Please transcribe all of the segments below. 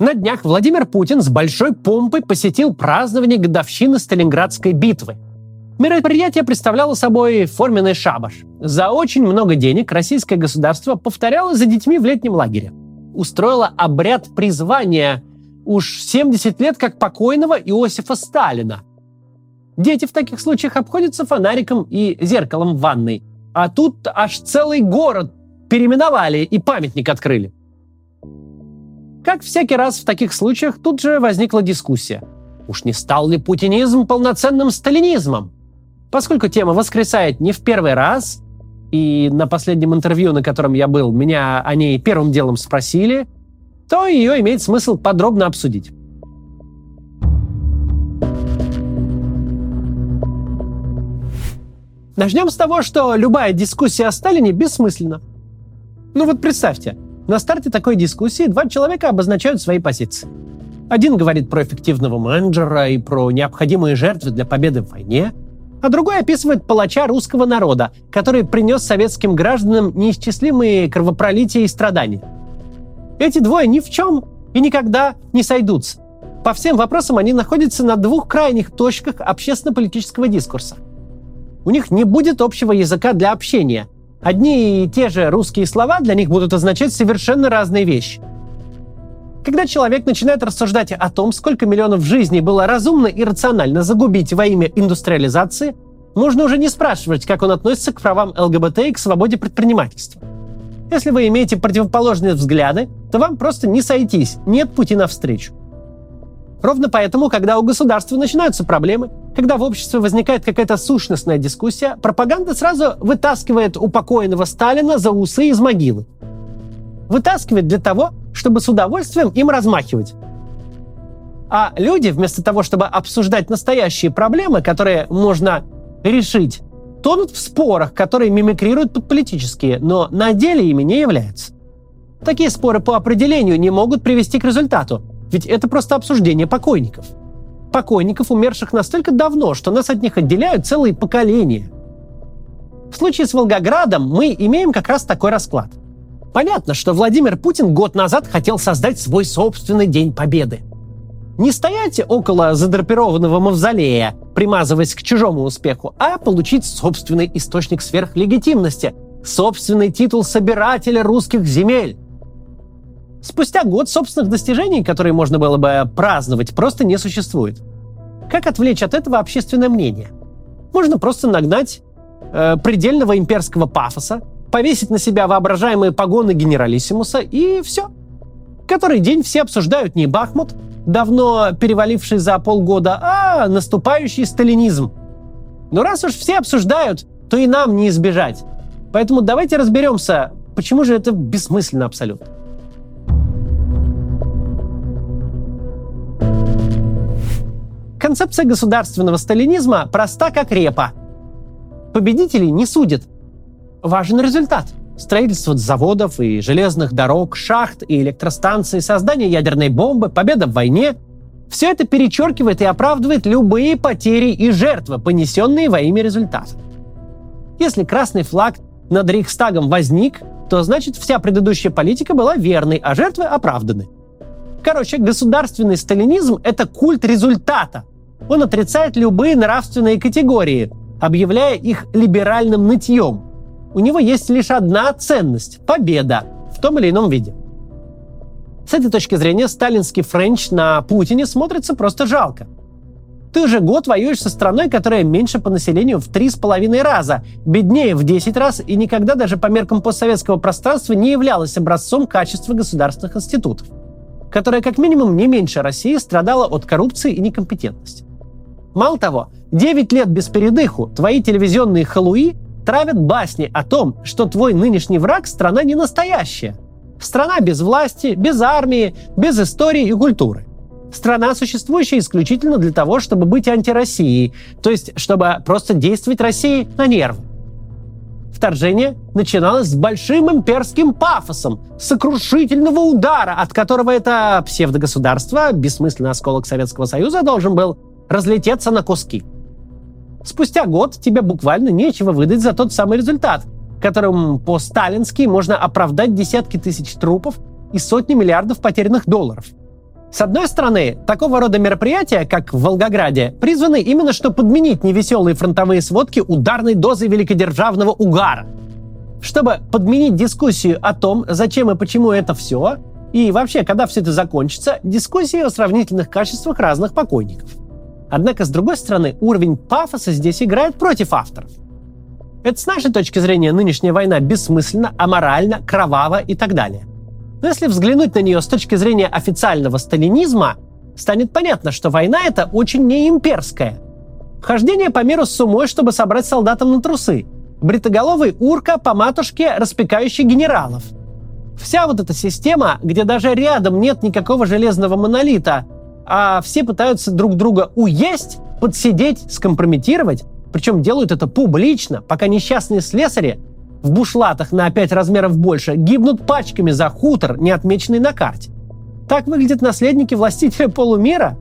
На днях Владимир Путин с большой помпой посетил празднование годовщины Сталинградской битвы. Мероприятие представляло собой форменный шабаш. За очень много денег российское государство повторяло за детьми в летнем лагере. Устроило обряд призвания уж 70 лет как покойного Иосифа Сталина. Дети в таких случаях обходятся фонариком и зеркалом в ванной. А тут аж целый город переименовали и памятник открыли. Как всякий раз в таких случаях, тут же возникла дискуссия. Уж не стал ли путинизм полноценным сталинизмом? Поскольку тема воскресает не в первый раз, и на последнем интервью, на котором я был, меня о ней первым делом спросили, то ее имеет смысл подробно обсудить. Начнем с того, что любая дискуссия о Сталине бессмысленна. Ну вот представьте, на старте такой дискуссии два человека обозначают свои позиции. Один говорит про эффективного менеджера и про необходимые жертвы для победы в войне, а другой описывает палача русского народа, который принес советским гражданам неисчислимые кровопролития и страдания. Эти двое ни в чем и никогда не сойдутся. По всем вопросам они находятся на двух крайних точках общественно-политического дискурса. У них не будет общего языка для общения – Одни и те же русские слова для них будут означать совершенно разные вещи. Когда человек начинает рассуждать о том, сколько миллионов жизней было разумно и рационально загубить во имя индустриализации, нужно уже не спрашивать, как он относится к правам ЛГБТ и к свободе предпринимательства. Если вы имеете противоположные взгляды, то вам просто не сойтись, нет пути навстречу. Ровно поэтому, когда у государства начинаются проблемы, когда в обществе возникает какая-то сущностная дискуссия, пропаганда сразу вытаскивает упокоенного Сталина за усы из могилы. Вытаскивает для того, чтобы с удовольствием им размахивать. А люди, вместо того, чтобы обсуждать настоящие проблемы, которые можно решить, тонут в спорах, которые мимикрируют под политические, но на деле ими не являются. Такие споры по определению не могут привести к результату, ведь это просто обсуждение покойников. Покойников, умерших настолько давно, что нас от них отделяют целые поколения. В случае с Волгоградом мы имеем как раз такой расклад. Понятно, что Владимир Путин год назад хотел создать свой собственный День Победы. Не стоять около задрапированного мавзолея, примазываясь к чужому успеху, а получить собственный источник сверхлегитимности, собственный титул собирателя русских земель. Спустя год собственных достижений, которые можно было бы праздновать, просто не существует. Как отвлечь от этого общественное мнение? Можно просто нагнать э, предельного имперского пафоса, повесить на себя воображаемые погоны генералиссимуса и все. Который день все обсуждают не Бахмут, давно переваливший за полгода, а наступающий сталинизм. Но раз уж все обсуждают, то и нам не избежать. Поэтому давайте разберемся, почему же это бессмысленно абсолютно. Концепция государственного сталинизма проста как репа. Победителей не судят. Важен результат. Строительство заводов и железных дорог, шахт и электростанций, создание ядерной бомбы, победа в войне – все это перечеркивает и оправдывает любые потери и жертвы, понесенные во имя результата. Если красный флаг над Рейхстагом возник, то значит вся предыдущая политика была верной, а жертвы оправданы. Короче, государственный сталинизм – это культ результата. Он отрицает любые нравственные категории, объявляя их либеральным нытьем. У него есть лишь одна ценность – победа в том или ином виде. С этой точки зрения сталинский френч на Путине смотрится просто жалко. Ты уже год воюешь со страной, которая меньше по населению в три с половиной раза, беднее в 10 раз и никогда даже по меркам постсоветского пространства не являлась образцом качества государственных институтов которая как минимум не меньше России страдала от коррупции и некомпетентности. Мало того, 9 лет без передыху твои телевизионные халуи травят басни о том, что твой нынешний враг – страна не настоящая. Страна без власти, без армии, без истории и культуры. Страна, существующая исключительно для того, чтобы быть антироссией, то есть чтобы просто действовать России на нервы. Вторжение начиналось с большим имперским пафосом, сокрушительного удара, от которого это псевдогосударство, бессмысленный осколок Советского Союза, должен был разлететься на куски. Спустя год тебе буквально нечего выдать за тот самый результат, которым по-сталински можно оправдать десятки тысяч трупов и сотни миллиардов потерянных долларов. С одной стороны, такого рода мероприятия, как в Волгограде, призваны именно что подменить невеселые фронтовые сводки ударной дозой великодержавного угара. Чтобы подменить дискуссию о том, зачем и почему это все, и вообще, когда все это закончится, дискуссии о сравнительных качествах разных покойников. Однако, с другой стороны, уровень пафоса здесь играет против авторов. Это с нашей точки зрения нынешняя война бессмысленна, аморальна, кровава и так далее. Но если взглянуть на нее с точки зрения официального сталинизма, станет понятно, что война это очень не имперская. Хождение по миру с сумой, чтобы собрать солдатам на трусы. Бритоголовый урка по матушке, распекающий генералов. Вся вот эта система, где даже рядом нет никакого железного монолита, а все пытаются друг друга уесть, подсидеть, скомпрометировать, причем делают это публично, пока несчастные слесари в бушлатах на 5 размеров больше гибнут пачками за хутор, не отмеченный на карте. Так выглядят наследники властителя полумира.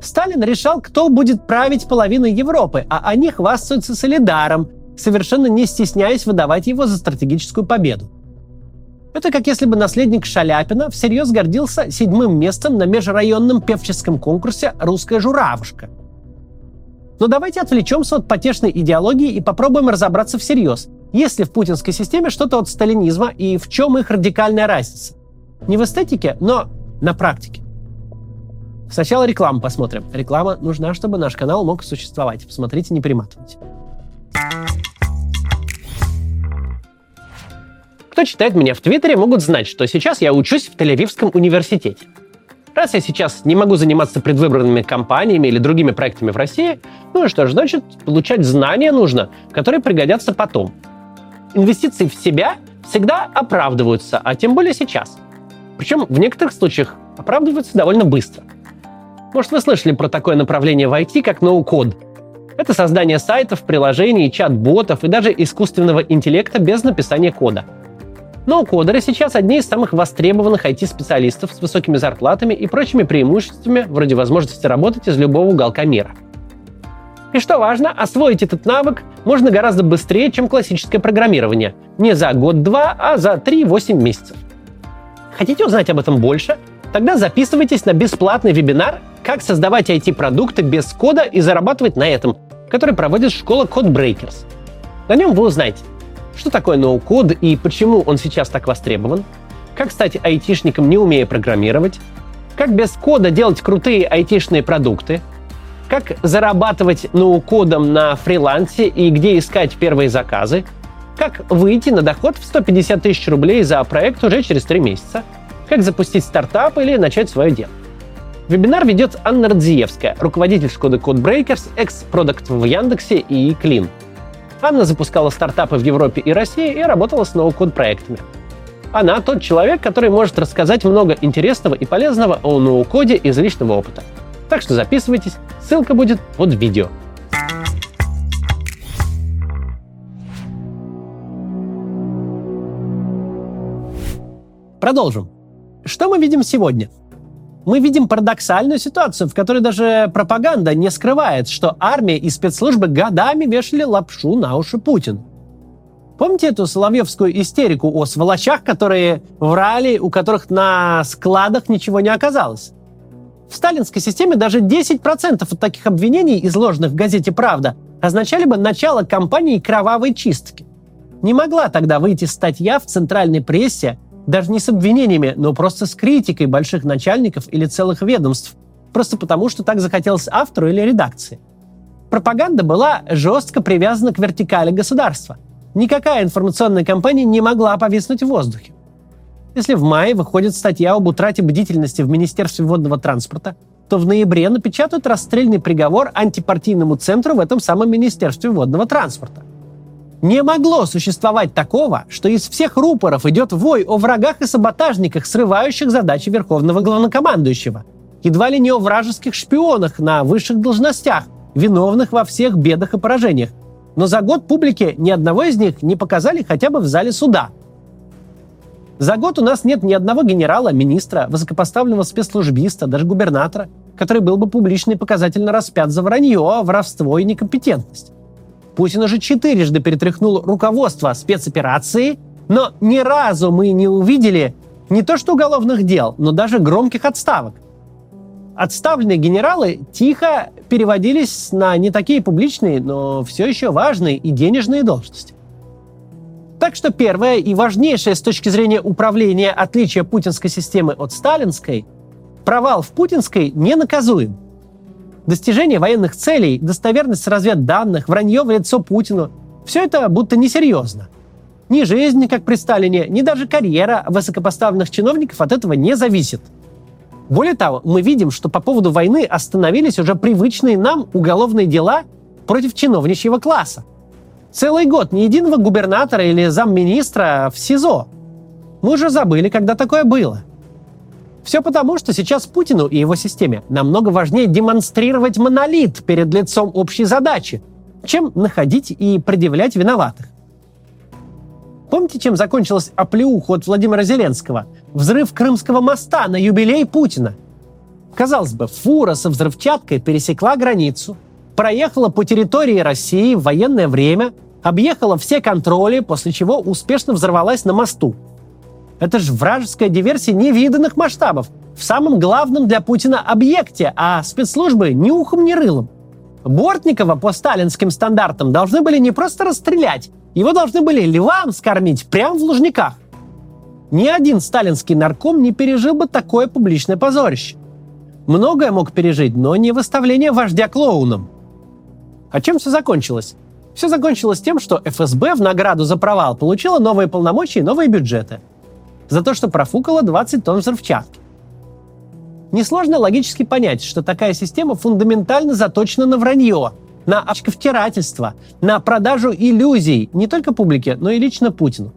Сталин решал, кто будет править половиной Европы, а они хвастаются солидаром, совершенно не стесняясь выдавать его за стратегическую победу. Это как если бы наследник Шаляпина всерьез гордился седьмым местом на межрайонном певческом конкурсе «Русская журавушка». Но давайте отвлечемся от потешной идеологии и попробуем разобраться всерьез. Есть ли в путинской системе что-то от сталинизма и в чем их радикальная разница? Не в эстетике, но на практике. Сначала рекламу посмотрим. Реклама нужна, чтобы наш канал мог существовать. Посмотрите, не перематывайте. Кто читает меня в Твиттере, могут знать, что сейчас я учусь в Тель-Авивском университете. Раз я сейчас не могу заниматься предвыборными кампаниями или другими проектами в России, ну и что ж, значит, получать знания нужно, которые пригодятся потом. Инвестиции в себя всегда оправдываются, а тем более сейчас. Причем в некоторых случаях оправдываются довольно быстро. Может, вы слышали про такое направление в IT, как ноу-код. Это создание сайтов, приложений, чат-ботов и даже искусственного интеллекта без написания кода – но кодеры сейчас одни из самых востребованных IT-специалистов с высокими зарплатами и прочими преимуществами, вроде возможности работать из любого уголка мира. И что важно, освоить этот навык можно гораздо быстрее, чем классическое программирование. Не за год-два, а за 3-8 месяцев. Хотите узнать об этом больше? Тогда записывайтесь на бесплатный вебинар «Как создавать IT-продукты без кода и зарабатывать на этом», который проводит школа CodeBreakers. На нем вы узнаете, что такое ноу-код и почему он сейчас так востребован? Как стать айтишником, не умея программировать? Как без кода делать крутые айтишные продукты? Как зарабатывать ноу-кодом на фрилансе и где искать первые заказы? Как выйти на доход в 150 тысяч рублей за проект уже через 3 месяца? Как запустить стартап или начать свое дело? Вебинар ведет Анна Радзиевская, руководитель Шкоды Codebreakers, экс-продукт в Яндексе и Клин – Анна запускала стартапы в Европе и России и работала с ноу-код проектами. Она тот человек, который может рассказать много интересного и полезного о ноу-коде из личного опыта. Так что записывайтесь, ссылка будет под видео. Продолжим. Что мы видим сегодня? Мы видим парадоксальную ситуацию, в которой даже пропаганда не скрывает, что армия и спецслужбы годами вешали лапшу на уши Путину. Помните эту соловьевскую истерику о сволочах, которые врали, у которых на складах ничего не оказалось? В сталинской системе даже 10% от таких обвинений, изложенных в газете «Правда», означали бы начало кампании кровавой чистки. Не могла тогда выйти статья в центральной прессе даже не с обвинениями, но просто с критикой больших начальников или целых ведомств, просто потому, что так захотелось автору или редакции. Пропаганда была жестко привязана к вертикали государства. Никакая информационная кампания не могла повиснуть в воздухе. Если в мае выходит статья об утрате бдительности в Министерстве водного транспорта, то в ноябре напечатают расстрельный приговор антипартийному центру в этом самом Министерстве водного транспорта. Не могло существовать такого, что из всех рупоров идет вой о врагах и саботажниках, срывающих задачи верховного главнокомандующего. Едва ли не о вражеских шпионах на высших должностях, виновных во всех бедах и поражениях. Но за год публике ни одного из них не показали хотя бы в зале суда. За год у нас нет ни одного генерала, министра, высокопоставленного спецслужбиста, даже губернатора, который был бы публично и показательно распят за вранье, воровство и некомпетентность. Путин уже четырежды перетряхнул руководство спецоперации, но ни разу мы не увидели Не то что уголовных дел, но даже громких отставок. Отставленные генералы тихо переводились на не такие публичные, но все еще важные и денежные должности. Так что первое и важнейшее с точки зрения управления отличие путинской системы от сталинской – провал в путинской не наказуем. Достижение военных целей, достоверность разведданных, вранье в лицо Путину – все это будто несерьезно. Ни жизнь, как при Сталине, ни даже карьера высокопоставленных чиновников от этого не зависит. Более того, мы видим, что по поводу войны остановились уже привычные нам уголовные дела против чиновничьего класса. Целый год ни единого губернатора или замминистра в СИЗО. Мы уже забыли, когда такое было. Все потому, что сейчас Путину и его системе намного важнее демонстрировать монолит перед лицом общей задачи, чем находить и предъявлять виноватых. Помните, чем закончилась оплеуха от Владимира Зеленского? Взрыв Крымского моста на юбилей Путина. Казалось бы, фура со взрывчаткой пересекла границу – проехала по территории России в военное время, объехала все контроли, после чего успешно взорвалась на мосту. Это же вражеская диверсия невиданных масштабов в самом главном для Путина объекте, а спецслужбы ни ухом, ни рылом. Бортникова по сталинским стандартам должны были не просто расстрелять, его должны были львам скормить прямо в Лужниках. Ни один сталинский нарком не пережил бы такое публичное позорище. Многое мог пережить, но не выставление вождя клоуном – а чем все закончилось? Все закончилось тем, что ФСБ в награду за провал получила новые полномочия и новые бюджеты. За то, что профукала 20 тонн взрывчатки. Несложно логически понять, что такая система фундаментально заточена на вранье, на очковтирательство, на продажу иллюзий не только публике, но и лично Путину.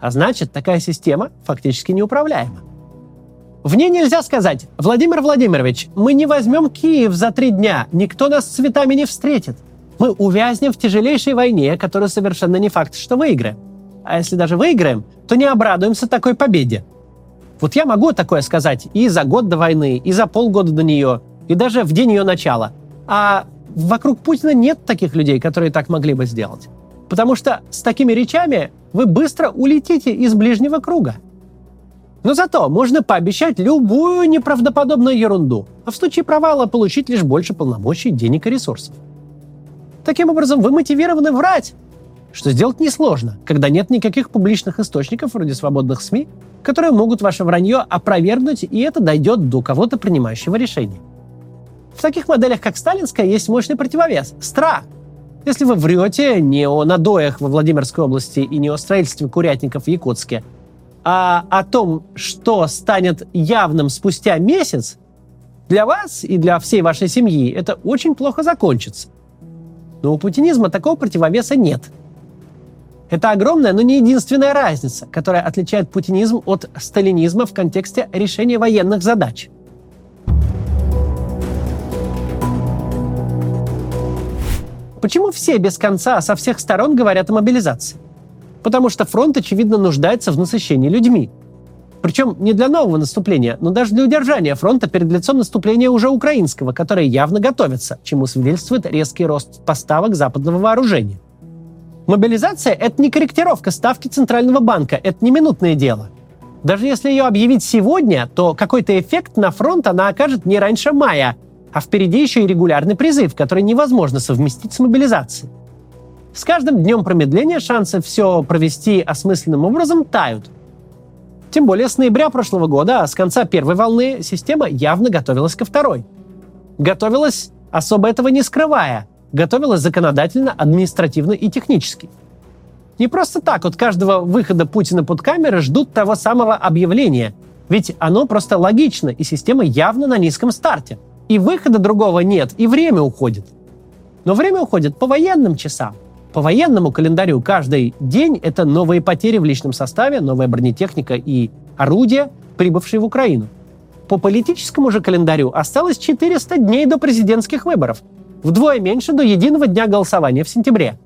А значит, такая система фактически неуправляема. В ней нельзя сказать, Владимир Владимирович, мы не возьмем Киев за три дня, никто нас с цветами не встретит. Мы увязнем в тяжелейшей войне, которую совершенно не факт, что выиграем. А если даже выиграем, то не обрадуемся такой победе. Вот я могу такое сказать и за год до войны, и за полгода до нее, и даже в день ее начала. А вокруг Путина нет таких людей, которые так могли бы сделать. Потому что с такими речами вы быстро улетите из ближнего круга. Но зато можно пообещать любую неправдоподобную ерунду, а в случае провала получить лишь больше полномочий, денег и ресурсов. Таким образом, вы мотивированы врать, что сделать несложно, когда нет никаких публичных источников, вроде свободных СМИ, которые могут ваше вранье опровергнуть, и это дойдет до кого-то принимающего решения. В таких моделях, как сталинская, есть мощный противовес – страх. Если вы врете не о надоях во Владимирской области и не о строительстве курятников в Якутске – а о том, что станет явным спустя месяц, для вас и для всей вашей семьи это очень плохо закончится. Но у путинизма такого противовеса нет. Это огромная, но не единственная разница, которая отличает путинизм от сталинизма в контексте решения военных задач. Почему все без конца со всех сторон говорят о мобилизации? Потому что фронт, очевидно, нуждается в насыщении людьми. Причем не для нового наступления, но даже для удержания фронта перед лицом наступления уже украинского, которое явно готовится, чему свидетельствует резкий рост поставок западного вооружения. Мобилизация – это не корректировка ставки Центрального банка, это не минутное дело. Даже если ее объявить сегодня, то какой-то эффект на фронт она окажет не раньше мая, а впереди еще и регулярный призыв, который невозможно совместить с мобилизацией. С каждым днем промедления шансы все провести осмысленным образом тают. Тем более с ноября прошлого года, а с конца первой волны, система явно готовилась ко второй. Готовилась, особо этого не скрывая, готовилась законодательно, административно и технически. Не просто так от каждого выхода Путина под камеры ждут того самого объявления, ведь оно просто логично, и система явно на низком старте. И выхода другого нет, и время уходит. Но время уходит по военным часам – по военному календарю каждый день это новые потери в личном составе, новая бронетехника и орудия, прибывшие в Украину. По политическому же календарю осталось 400 дней до президентских выборов, вдвое меньше до единого дня голосования в сентябре.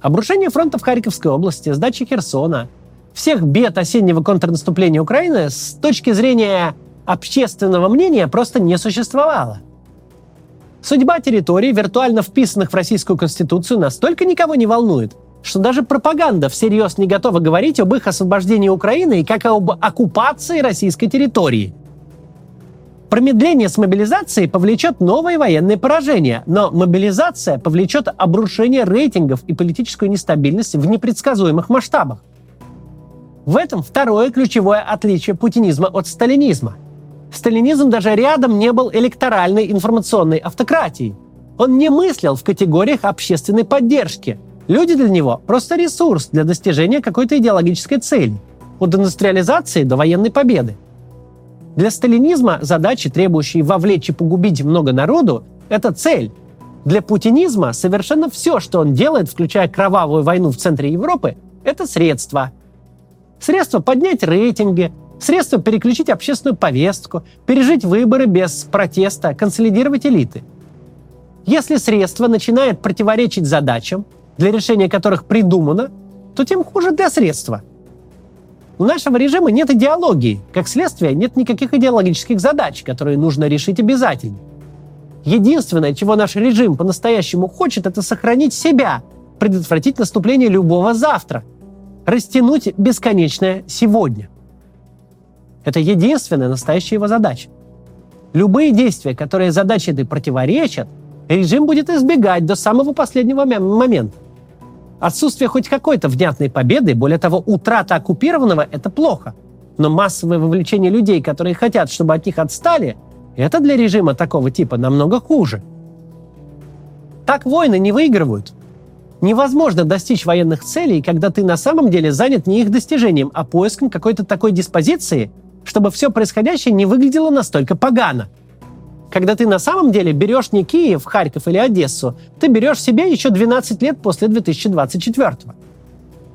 Обрушение фронта в Харьковской области, сдача Херсона, всех бед осеннего контрнаступления Украины с точки зрения общественного мнения просто не существовало. Судьба территорий, виртуально вписанных в Российскую Конституцию, настолько никого не волнует, что даже пропаганда всерьез не готова говорить об их освобождении Украины и как об оккупации российской территории. Промедление с мобилизацией повлечет новые военные поражения, но мобилизация повлечет обрушение рейтингов и политическую нестабильность в непредсказуемых масштабах. В этом второе ключевое отличие путинизма от сталинизма. Сталинизм даже рядом не был электоральной информационной автократией. Он не мыслил в категориях общественной поддержки. Люди для него просто ресурс для достижения какой-то идеологической цели. От индустриализации до военной победы. Для сталинизма задачи, требующие вовлечь и погубить много народу, это цель. Для путинизма совершенно все, что он делает, включая кровавую войну в центре Европы, это средства – Средства поднять рейтинги, средства переключить общественную повестку, пережить выборы без протеста, консолидировать элиты. Если средство начинает противоречить задачам, для решения которых придумано, то тем хуже для средства. У нашего режима нет идеологии. Как следствие, нет никаких идеологических задач, которые нужно решить обязательно. Единственное, чего наш режим по-настоящему хочет, это сохранить себя, предотвратить наступление любого завтра – растянуть бесконечное сегодня. Это единственная настоящая его задача. Любые действия, которые задаче этой противоречат, режим будет избегать до самого последнего момента. Отсутствие хоть какой-то внятной победы, более того, утрата оккупированного – это плохо. Но массовое вовлечение людей, которые хотят, чтобы от них отстали, это для режима такого типа намного хуже. Так войны не выигрывают. Невозможно достичь военных целей, когда ты на самом деле занят не их достижением, а поиском какой-то такой диспозиции, чтобы все происходящее не выглядело настолько погано. Когда ты на самом деле берешь не Киев, Харьков или Одессу, ты берешь себе еще 12 лет после 2024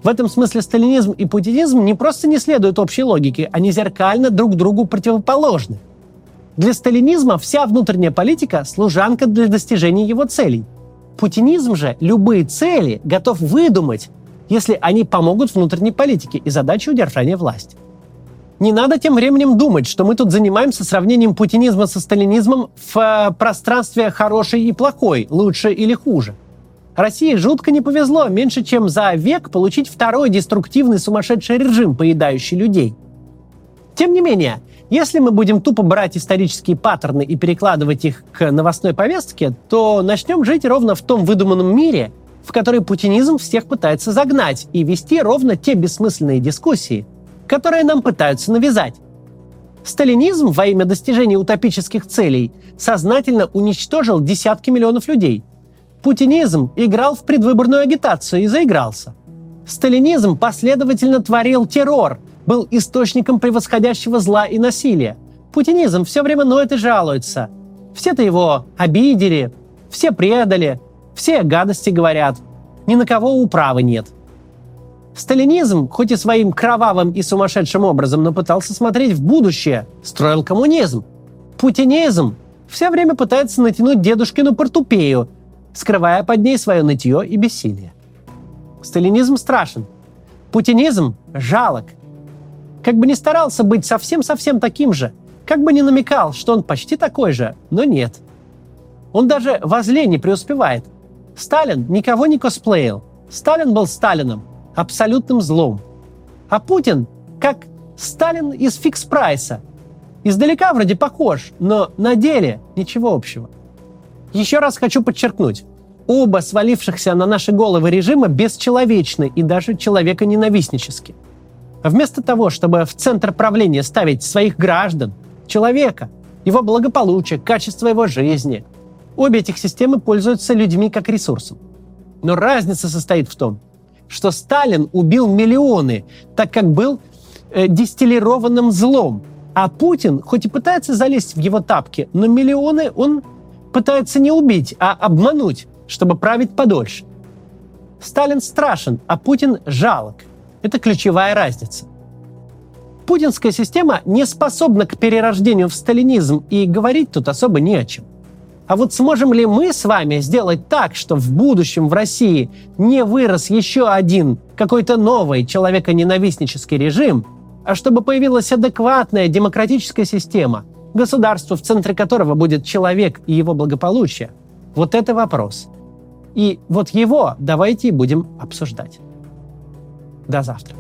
В этом смысле сталинизм и путинизм не просто не следуют общей логике, они зеркально друг другу противоположны. Для сталинизма вся внутренняя политика – служанка для достижения его целей – Путинизм же любые цели готов выдумать, если они помогут внутренней политике и задаче удержания власти. Не надо тем временем думать, что мы тут занимаемся сравнением путинизма со сталинизмом в э, пространстве хороший и плохой, лучше или хуже. России жутко не повезло меньше, чем за век получить второй деструктивный сумасшедший режим, поедающий людей. Тем не менее, если мы будем тупо брать исторические паттерны и перекладывать их к новостной повестке, то начнем жить ровно в том выдуманном мире, в который путинизм всех пытается загнать и вести ровно те бессмысленные дискуссии, которые нам пытаются навязать. Сталинизм во имя достижения утопических целей сознательно уничтожил десятки миллионов людей. Путинизм играл в предвыборную агитацию и заигрался. Сталинизм последовательно творил террор – был источником превосходящего зла и насилия. Путинизм все время ноет и жалуется. Все-то его обидели, все предали, все гадости говорят. Ни на кого управы нет. Сталинизм, хоть и своим кровавым и сумасшедшим образом, но пытался смотреть в будущее, строил коммунизм. Путинизм все время пытается натянуть дедушкину портупею, скрывая под ней свое нытье и бессилие. Сталинизм страшен. Путинизм жалок – как бы не старался быть совсем-совсем таким же, как бы не намекал, что он почти такой же, но нет. Он даже во зле не преуспевает. Сталин никого не косплеил. Сталин был Сталином, абсолютным злом. А Путин как Сталин из фикс-прайса. Издалека вроде похож, но на деле ничего общего. Еще раз хочу подчеркнуть. Оба свалившихся на наши головы режима бесчеловечны и даже человеконенавистнически. Вместо того, чтобы в центр правления ставить своих граждан, человека, его благополучие, качество его жизни, обе этих системы пользуются людьми как ресурсом. Но разница состоит в том, что Сталин убил миллионы, так как был э, дистиллированным злом. А Путин, хоть и пытается залезть в его тапки, но миллионы он пытается не убить, а обмануть, чтобы править подольше. Сталин страшен, а Путин жалок. Это ключевая разница. Путинская система не способна к перерождению в сталинизм, и говорить тут особо не о чем. А вот сможем ли мы с вами сделать так, что в будущем в России не вырос еще один какой-то новый человеконенавистнический режим, а чтобы появилась адекватная демократическая система, государство, в центре которого будет человек и его благополучие? Вот это вопрос. И вот его давайте будем обсуждать. До завтра.